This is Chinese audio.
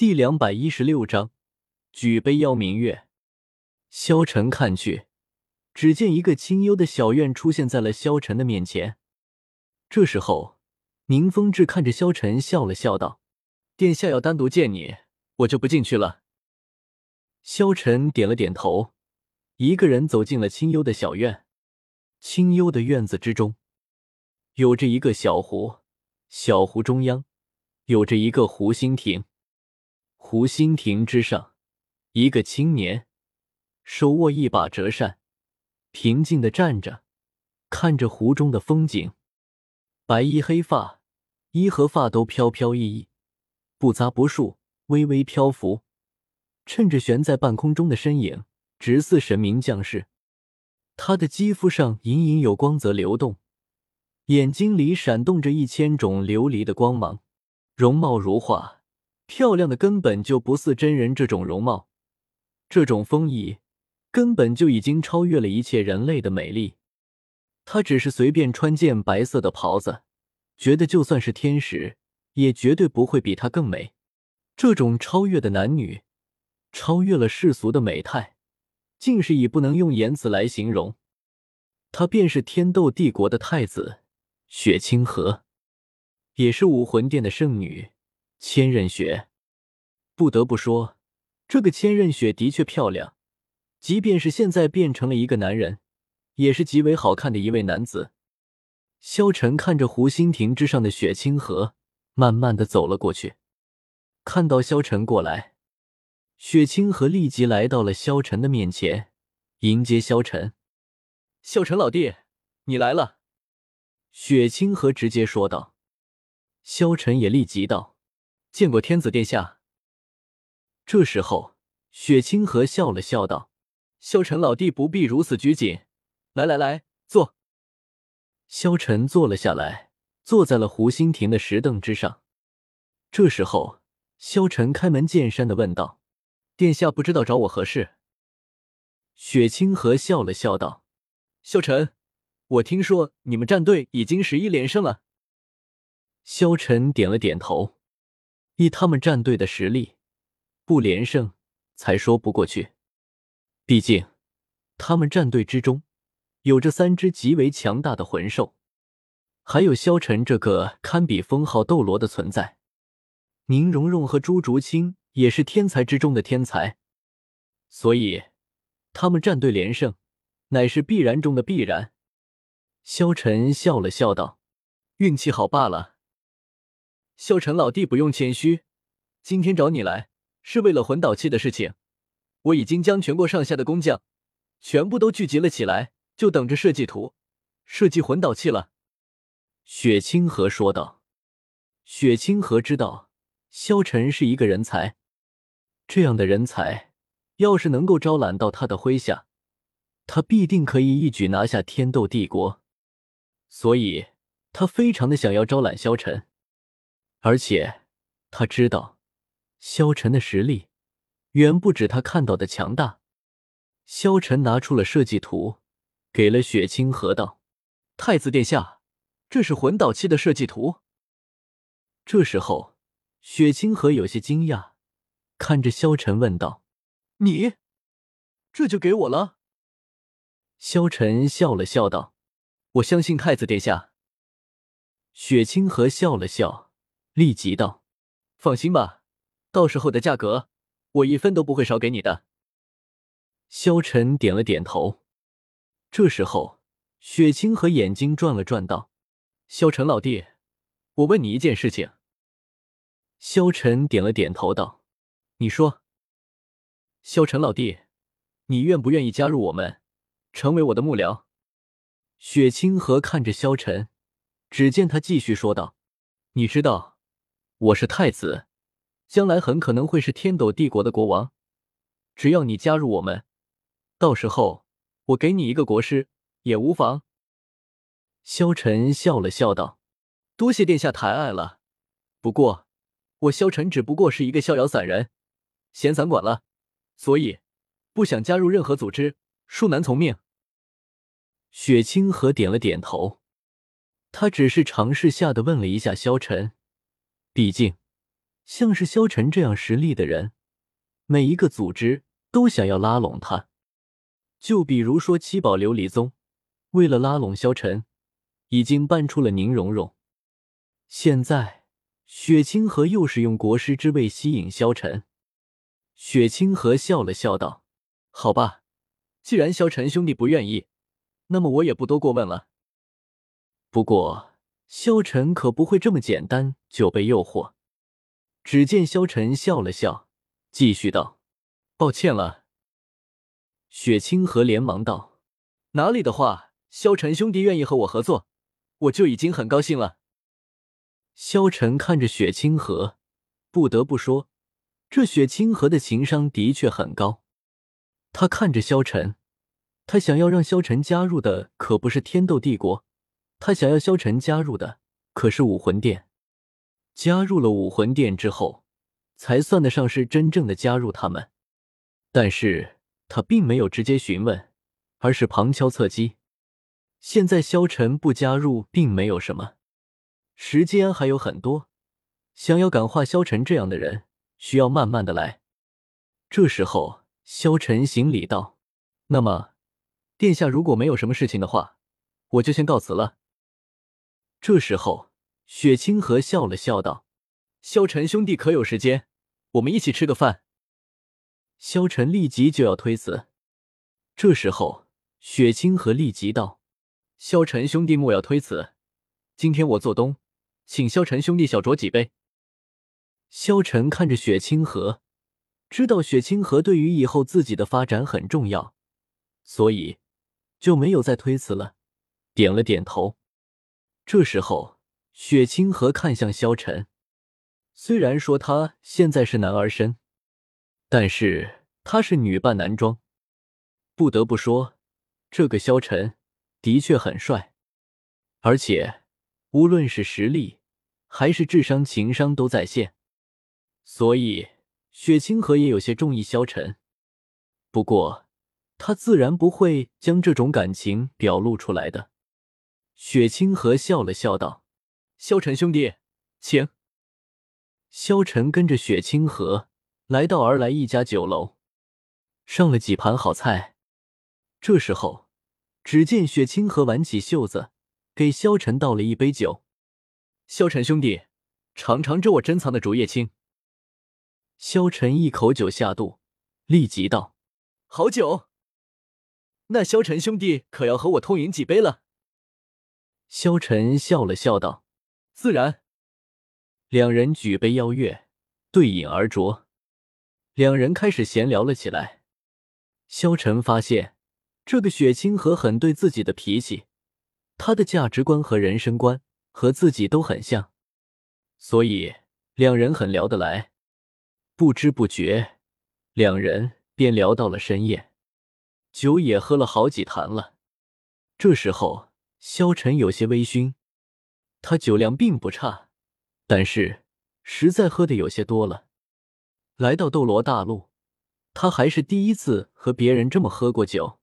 第两百一十六章，举杯邀明月。萧晨看去，只见一个清幽的小院出现在了萧晨的面前。这时候，宁风致看着萧晨笑了笑，道：“殿下要单独见你，我就不进去了。”萧晨点了点头，一个人走进了清幽的小院。清幽的院子之中，有着一个小湖，小湖中央有着一个湖心亭。湖心亭之上，一个青年手握一把折扇，平静的站着，看着湖中的风景。白衣黑发，衣和发都飘飘逸逸，不杂不束，微微漂浮，趁着悬在半空中的身影，直似神明降世。他的肌肤上隐隐有光泽流动，眼睛里闪动着一千种琉璃的光芒，容貌如画。漂亮的根本就不似真人，这种容貌，这种风仪，根本就已经超越了一切人类的美丽。他只是随便穿件白色的袍子，觉得就算是天使，也绝对不会比他更美。这种超越的男女，超越了世俗的美态，竟是以不能用言辞来形容。她便是天斗帝国的太子雪清河，也是武魂殿的圣女。千仞雪，不得不说，这个千仞雪的确漂亮。即便是现在变成了一个男人，也是极为好看的一位男子。萧晨看着湖心亭之上的雪清河，慢慢的走了过去。看到萧晨过来，雪清河立即来到了萧晨的面前，迎接萧晨。萧晨老弟，你来了。雪清河直接说道。萧晨也立即道。见过天子殿下。这时候，雪清河笑了笑道：“萧晨老弟不必如此拘谨，来来来，坐。”萧晨坐了下来，坐在了湖心亭的石凳之上。这时候，萧晨开门见山的问道：“殿下不知道找我何事？”雪清河笑了笑道：“萧晨，我听说你们战队已经十一连胜了。”萧晨点了点头。以他们战队的实力，不连胜才说不过去。毕竟，他们战队之中有着三只极为强大的魂兽，还有萧晨这个堪比封号斗罗的存在。宁荣荣和朱竹清也是天才之中的天才，所以他们战队连胜乃是必然中的必然。萧晨笑了笑道：“运气好罢了。”萧晨老弟不用谦虚，今天找你来是为了魂导器的事情。我已经将全国上下的工匠全部都聚集了起来，就等着设计图、设计魂导器了。”雪清河说道。雪清河知道萧晨是一个人才，这样的人才要是能够招揽到他的麾下，他必定可以一举拿下天斗帝国，所以他非常的想要招揽萧晨。而且他知道，萧晨的实力远不止他看到的强大。萧晨拿出了设计图，给了雪清河道：“太子殿下，这是魂导器的设计图。”这时候，雪清河有些惊讶，看着萧晨问道：“你这就给我了？”萧晨笑了笑道：“我相信太子殿下。”雪清河笑了笑。立即道：“放心吧，到时候的价格，我一分都不会少给你的。”萧晨点了点头。这时候，雪清河眼睛转了转，道：“萧晨老弟，我问你一件事情。”萧晨点了点头，道：“你说。”萧晨老弟，你愿不愿意加入我们，成为我的幕僚？雪清河看着萧晨，只见他继续说道：“你知道。”我是太子，将来很可能会是天斗帝国的国王。只要你加入我们，到时候我给你一个国师也无妨。萧晨笑了笑道：“多谢殿下抬爱了。不过我萧晨只不过是一个逍遥散人，闲散馆了，所以不想加入任何组织，恕难从命。”雪清河点了点头，他只是尝试下的问了一下萧晨。毕竟，像是萧晨这样实力的人，每一个组织都想要拉拢他。就比如说七宝琉璃宗，为了拉拢萧晨，已经搬出了宁荣荣。现在雪清河又是用国师之位吸引萧晨。雪清河笑了笑道：“好吧，既然萧晨兄弟不愿意，那么我也不多过问了。不过萧晨可不会这么简单就被诱惑。”只见萧晨笑了笑，继续道：“抱歉了。”雪清河连忙道：“哪里的话，萧晨兄弟愿意和我合作，我就已经很高兴了。”萧晨看着雪清河，不得不说，这雪清河的情商的确很高。他看着萧晨，他想要让萧晨加入的可不是天斗帝国，他想要萧晨加入的可是武魂殿。加入了武魂殿之后，才算得上是真正的加入他们。但是。他并没有直接询问，而是旁敲侧击。现在萧晨不加入，并没有什么，时间还有很多。想要感化萧晨这样的人，需要慢慢的来。这时候，萧晨行礼道：“那么，殿下如果没有什么事情的话，我就先告辞了。”这时候，雪清河笑了笑道：“萧晨兄弟可有时间？我们一起吃个饭。”萧晨立即就要推辞，这时候雪清河立即道：“萧晨兄弟莫要推辞，今天我做东，请萧晨兄弟小酌几杯。”萧晨看着雪清河，知道雪清河对于以后自己的发展很重要，所以就没有再推辞了，点了点头。这时候雪清河看向萧晨，虽然说他现在是男儿身。但是他是女扮男装，不得不说，这个萧晨的确很帅，而且无论是实力还是智商、情商都在线，所以雪清河也有些中意萧晨。不过他自然不会将这种感情表露出来的。雪清河笑了笑道：“萧晨兄弟，请。”萧晨跟着雪清河。来到而来一家酒楼，上了几盘好菜。这时候，只见雪清河挽起袖子，给萧晨倒了一杯酒。萧晨兄弟，尝尝这我珍藏的竹叶青。萧晨一口酒下肚，立即道：“好酒。”那萧晨兄弟可要和我痛饮几杯了？萧晨笑了笑道：“自然。”两人举杯邀月，对饮而酌。两人开始闲聊了起来。萧晨发现这个雪清河很对自己的脾气，他的价值观和人生观和自己都很像，所以两人很聊得来。不知不觉，两人便聊到了深夜，酒也喝了好几坛了。这时候，萧晨有些微醺，他酒量并不差，但是实在喝的有些多了。来到斗罗大陆，他还是第一次和别人这么喝过酒。